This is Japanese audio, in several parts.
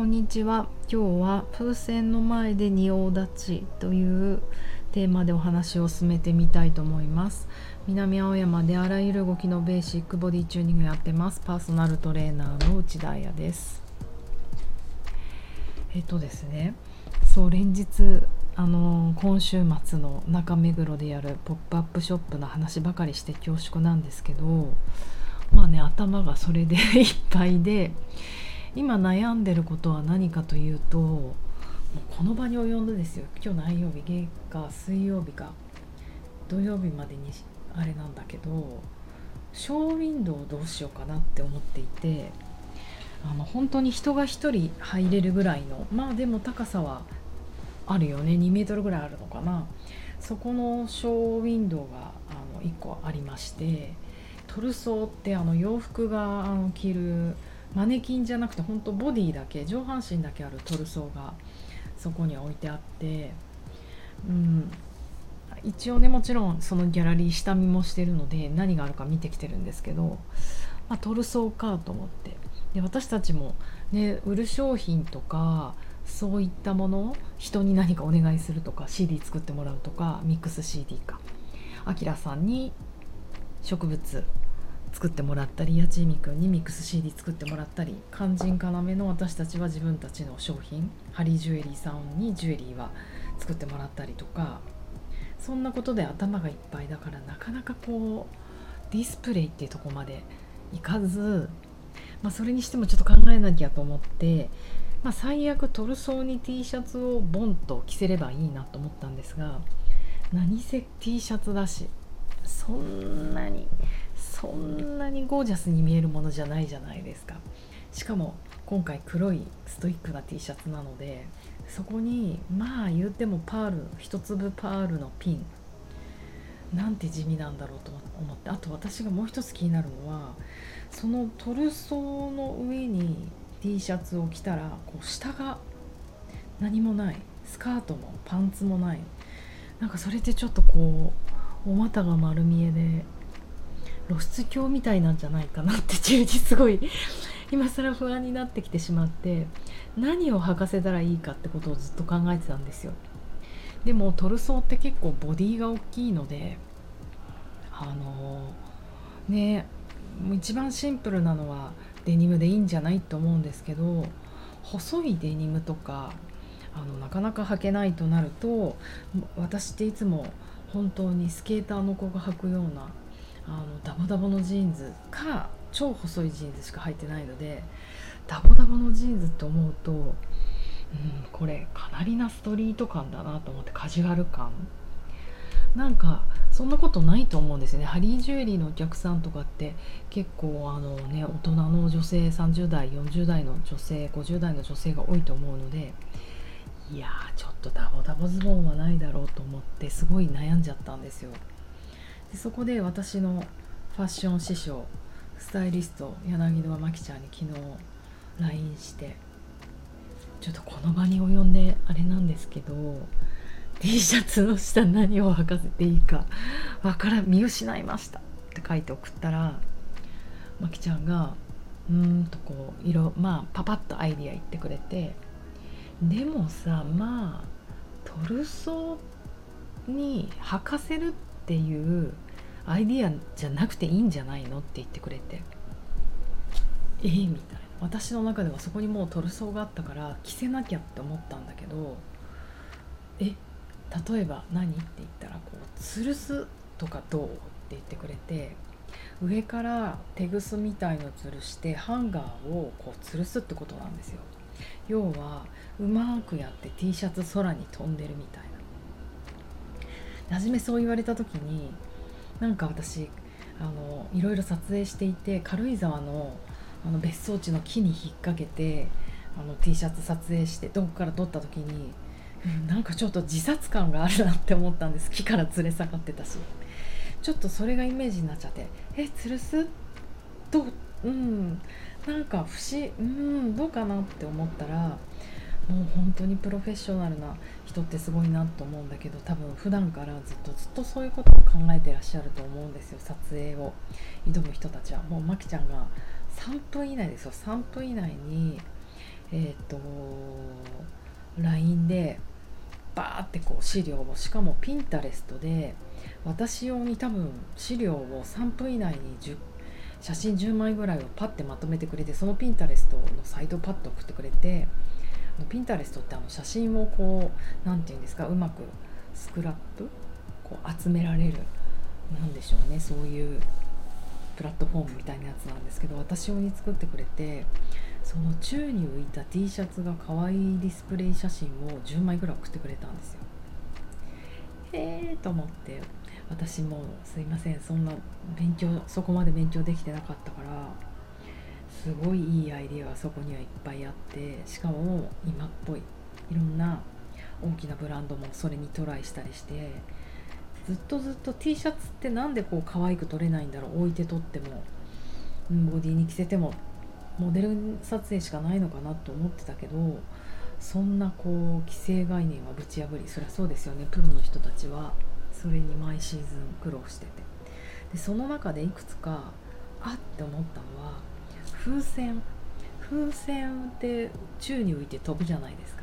こんにちは。今日は風船の前で仁王立ちというテーマでお話を進めてみたいと思います。南青山であらゆる動きのベーシックボディチューニングやってます。パーソナルトレーナーの内田彩です。えっとですねそう連日あの今週末の中目黒でやるポップアップショップの話ばかりして恐縮なんですけどまあね頭がそれで いっぱいで今悩んでることは何かというともうこの場に及んでですよ。今日何曜日月火水曜日か。土曜日までにあれなんだけどショーウィンドウどうしようかなって思っていてあの本当に人が1人入れるぐらいのまあでも高さはあるよね。2メートルぐらいあるのかな。そこのショーウィンドウがあの1個ありましてトルソーってあの洋服があの着るマネキンじゃなくて本当ボディだけ上半身だけあるトルソーがそこに置いてあってうん一応ねもちろんそのギャラリー下見もしてるので何があるか見てきてるんですけど、まあ、トルソーかと思って。で私たちもね売る商品とかそういったものを人に何かお願いするとか CD 作ってもらうとかミックス CD か。あきらさんに植物作ってもらったりやちみくんにミックス CD 作ってもらったり肝心要の私たちは自分たちの商品ハリージュエリーさんにジュエリーは作ってもらったりとかそんなことで頭がいっぱいだからなかなかこうディスプレイっていうとこまでいかず、まあ、それにしてもちょっと考えなきゃと思って、まあ、最悪トルソーに T シャツをボンと着せればいいなと思ったんですが何せ T シャツだしそんなにそんなにゴージャスに見えるものじゃないじゃないですか。しかも今回黒いストイックな T シャツなのでそこにまあ言うてもパール一粒パールのピン。なんて地味なんだろうと思って。あと私がもう一つ気になるのはそのトルソーの上に T シャツを着たらこう下が何もない。スカートもパンツもない。なんかそれってちょっとこうお股が丸見えで露出狂みたいなんじゃないかなって中にすごい今更不安になってきてしまって何を履かせたらいいかってことをずっと考えてたんですよ。でもトルソーって結構ボディが大きいのであのー、ね一番シンプルなのはデニムでいいんじゃないと思うんですけど細いデニムとかあのなかなか履けないとなると私っていつも本当にスケーターの子が履くようなあのダボダボのジーンズか超細いジーンズしか入ってないのでダボダボのジーンズって思うと、うん、これかなりなストリート感だなと思ってカジュアル感。なんかそんなことないと思うんですよね。ハリージュエリーのお客さんとかって結構あのね大人の女性30代40代の女性50代の女性が多いと思うのでいやちょっとダボダボズボンはないだろうと思ってすごい悩んじゃったんですよ。でそこで私のファッション師匠スタイリスト柳沼真紀ちゃんに昨日 LINE してちょっとこの場に及んであれなんですけど T シャツの下何を履かせていいかわから見失いました。って書いて送ったらまきちゃんがうーんとこう色まあパパッとアイディア言ってくれてでもさまあトルソーに履かせるっていうアイディアじゃなくていいんじゃないのって言ってくれて。えー、みたいな。私の中ではそこにもうトルソーがあったから着せなきゃって思ったんだけどえ例えば何って言ったらこう吊るすとかどうって言ってくれて上からテグスみたいの吊るしてハンガーをこう吊るすってことなんですよ。要はうまくやって T シャツ空に飛んでるみたいな。初めそう言われた時になんか私あのいろいろ撮影していて軽井沢のあの別荘地の木に引っ掛けてあの T シャツ撮影してどこから撮った時に、うん、なんかちょっと自殺感があるなって思ったんです。木から連れ下がってたし。ちょっとそれがイメージになっちゃってえ吊るす？どうん。なんか不思うんどうかなって思ったらもう本当にプロフェッショナルな人ってすごいなと思うんだけど多分普段からずっとずっとそういうことを考えてらっしゃると思うんですよ撮影を。挑む人たちは。もうまきちゃんが3分以内ですよ。3分以内にえっ、ー、と LINE でバーってこう資料をしかもピンタレストで私用に多分資料を3分以内に10写真10枚ぐらいをパッてまとめてくれてそのピンタレストのサイトをパッと送ってくれてピンタレストってあの写真をこう何て言うんですかうまくスクラップこう集められる何でしょうねそういうプラットフォームみたいなやつなんですけど私用に作ってくれてその宙に浮いた T シャツが可愛いディスプレイ写真を10枚ぐらい送ってくれたんですよ。へえと思って私もすいませんそんな勉強そこまで勉強できてなかったからすごいいいアイデアがそこにはいっぱいあってしかも今っぽい。いろんな大きなブランドもそれにトライしたりしてずっとずっと T シャツって何でこう可愛く撮れないんだろう。置いて撮ってもボディに着せてもモデル撮影しかないのかなと思ってたけどそんなこう既成概念はぶち破りそりゃそうですよね。プロの人たちは。それに毎シーズン苦労してて。でその中でいくつかあって思ったのは風船風船って宙に浮いて飛ぶじゃないですか。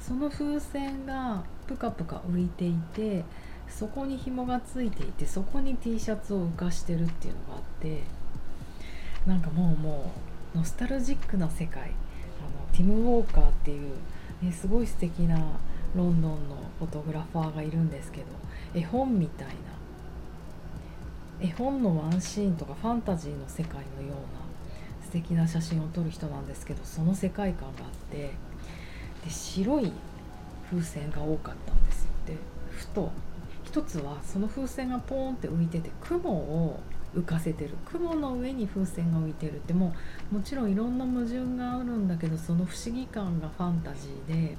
その風船がプカプカ浮いていてそこに紐がついていてそこに T シャツを浮かしてるっていうのがあってなんかもうもうノスタルジックな世界。あのティム・ウォーカーっていう、ね、すごい素敵なロンドンのフォトグラファーがいるんですけど絵本みたいな。絵本のワンシーンとかファンタジーの世界のような素敵な写真を撮る人なんですけどその世界観があってで白い風船が多かったんです。よでふと一つはその風船がポーンって浮いてて雲を浮かせてる。雲の上に風船が浮いてるってもうもちろんいろんな矛盾があるんだけどその不思議感がファンタジーで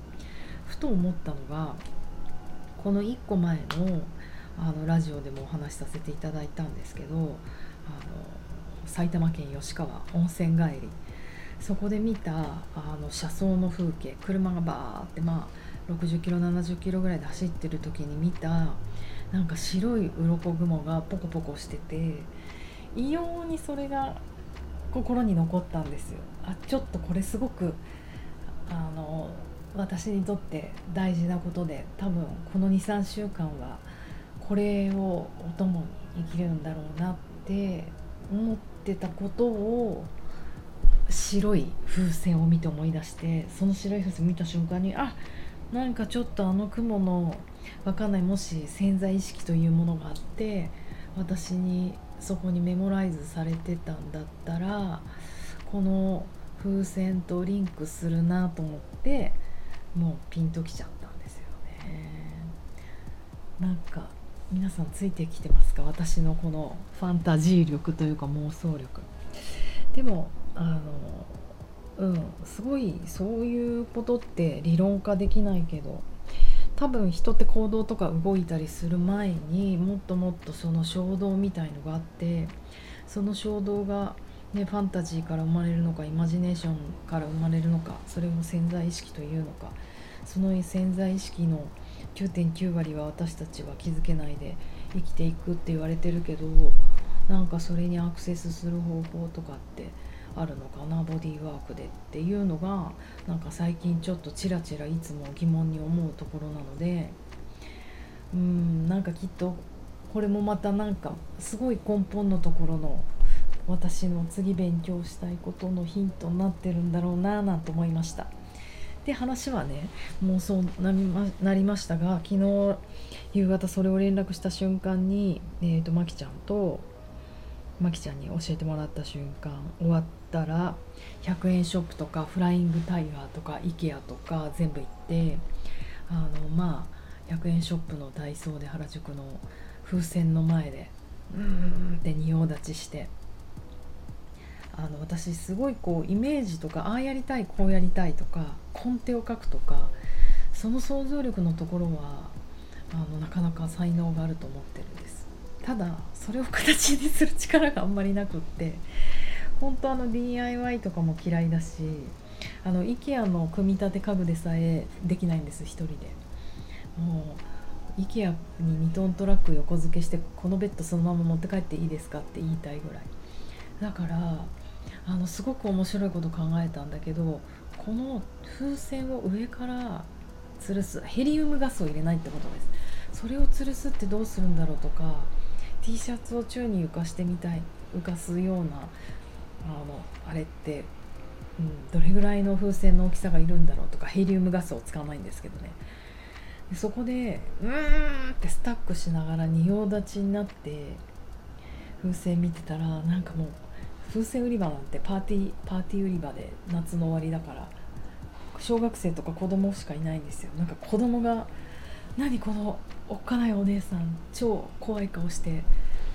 ふと思ったのがこの1個前のあのラジオでもお話しさせていただいたんですけどあの埼玉県吉川温泉帰り。そこで見たあの車窓の風景。車がバーってまあ60キロ70キロぐらいで走ってる時に見たなんか白い鱗雲がポコポコしてて異様にそれが心に残ったんですよ。あちょっとこれすごくあの私にとって大事なことで多分この23週間はこれをお供に生きるんだろうなって思ってたことを白い風船を見て思い出してその白い風船見た瞬間にあなんかちょっとあの雲のわかんないもし潜在意識というものがあって私にそこにメモライズされてたんだったらこの風船とリンクするなと思ってもうピンときちゃったんですよね。なんか皆さんついてきてますか？私のこのファンタジー力というか妄想力。でもあのうんすごいそういうことって理論化できないけど多分人って行動とか動いたりする前にもっともっとその衝動みたいのがあってその衝動がね、ファンタジーから生まれるのかイマジネーションから生まれるのかそれを潜在意識というのかその潜在意識の9.9割は私たちは気づけないで生きていくって言われてるけどなんかそれにアクセスする方法とかってあるのかな？ボディーワークでっていうのがなんか最近ちょっとちらちらいつも疑問に思うところなのでうんなんかきっとこれもまたなんかすごい根本のところの私の次勉強したいことのヒントになってるんだろうななんて思いました。で話はねもうそうなりまなりましたが昨日夕方それを連絡した瞬間に、えーと、まきちゃんとまきちゃんに教えてもらった瞬間終わったら100円ショップとかフライングタイガーとか IKEA とか全部行ってあのまあ100円ショップのダイソーで原宿の風船の前でうーんって仁王立ちしてあの私すごいこうイメージとかああやりたいこうやりたいとか根底を書くとかその想像力のところはあのなかなか才能があると思ってるんです。ただそれを形にする力があんまりなくって本当あの DIY とかも嫌いだしあの IKEA の組み立て家具でさえできないんです1人で。もう IKEA に2トントラック横付けしてこのベッドそのまま持って帰っていいですかって言いたいぐらい。だからあのすごく面白いこと考えたんだけどこの風船を上から吊るすヘリウムガスを入れないってことです。それを吊るすってどうするんだろうとか T シャツを宙に浮かしてみたい浮かすようなあのあれって、うん、どれぐらいの風船の大きさがいるんだろうとかヘリウムガスを使わないんですけどね。でそこでうーんってスタックしながら仁王立ちになって風船見てたらなんかもう風船売り場なんてパーティーパーティー売り場で夏の終わりだから小学生とか子供しかいないんですよ。なんか子供が何このおっかないお姉さん超怖い顔して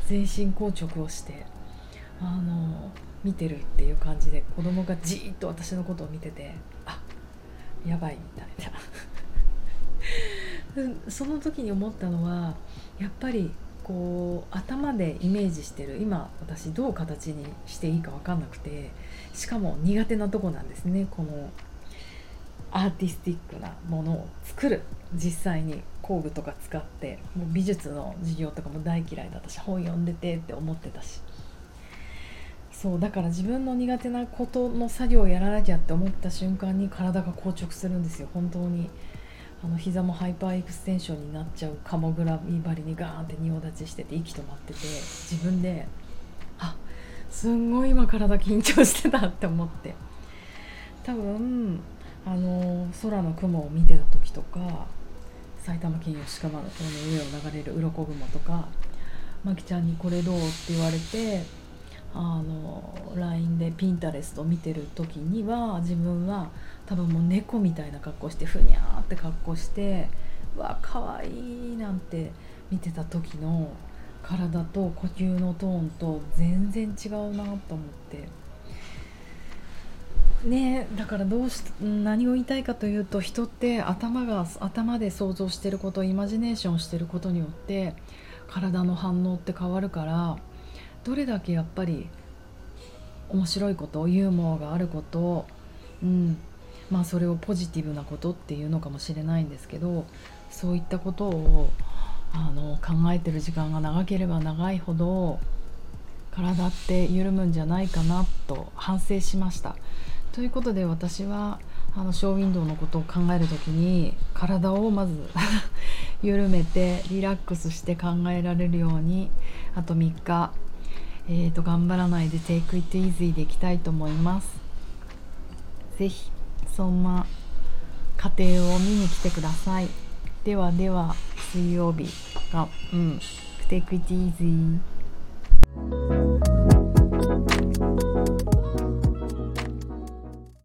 全身硬直をしてあの見てるっていう感じで子供がじーっと私のことを見ててあやばいみたいな。その時に思ったのはやっぱりこう頭でイメージしてる今私どう形にしていいか分かんなくてしかも苦手なとこなんですね。このアーティスティックなものを作る。実際に工具とか使ってもう美術の授業とかも大嫌いだったし本読んでてって思ってたし。そうだから自分の苦手なことの作業をやらなきゃって思った瞬間に体が硬直するんですよ。本当に。あの膝もハイパーエクステンションになっちゃうカモグラミ針にガーンって仁王立ちしてて息止まってて自分であすんごい今体緊張してたって思って多分あの空の雲を見てた時とか埼玉県吉川の塔の上を流れる鱗雲とかまきちゃんに「これどう?」って言われてあの LINE でピンタレスト見てる時には自分は多分もう猫みたいな格好してふにゃーって格好してうわかわいいなんて見てた時の体と呼吸のトーンと全然違うなと思って。ねだからどうし何を言いたいかというと人って頭が頭で想像してることイマジネーションしてることによって体の反応って変わるからどれだけやっぱり面白いことユーモアがあることうんまあそれをポジティブなことっていうのかもしれないんですけどそういったことをあの考えてる時間が長ければ長いほど体って緩むんじゃないかなと反省しました。ということで私はあのショーウィンドウのことを考える時に体をまず 緩めてリラックスして考えられるようにあと3日、えーと、頑張らないで Take it easy でいきたいと思います。是非そんな過程を見に来てください。ではでは水曜日がうん Take it easy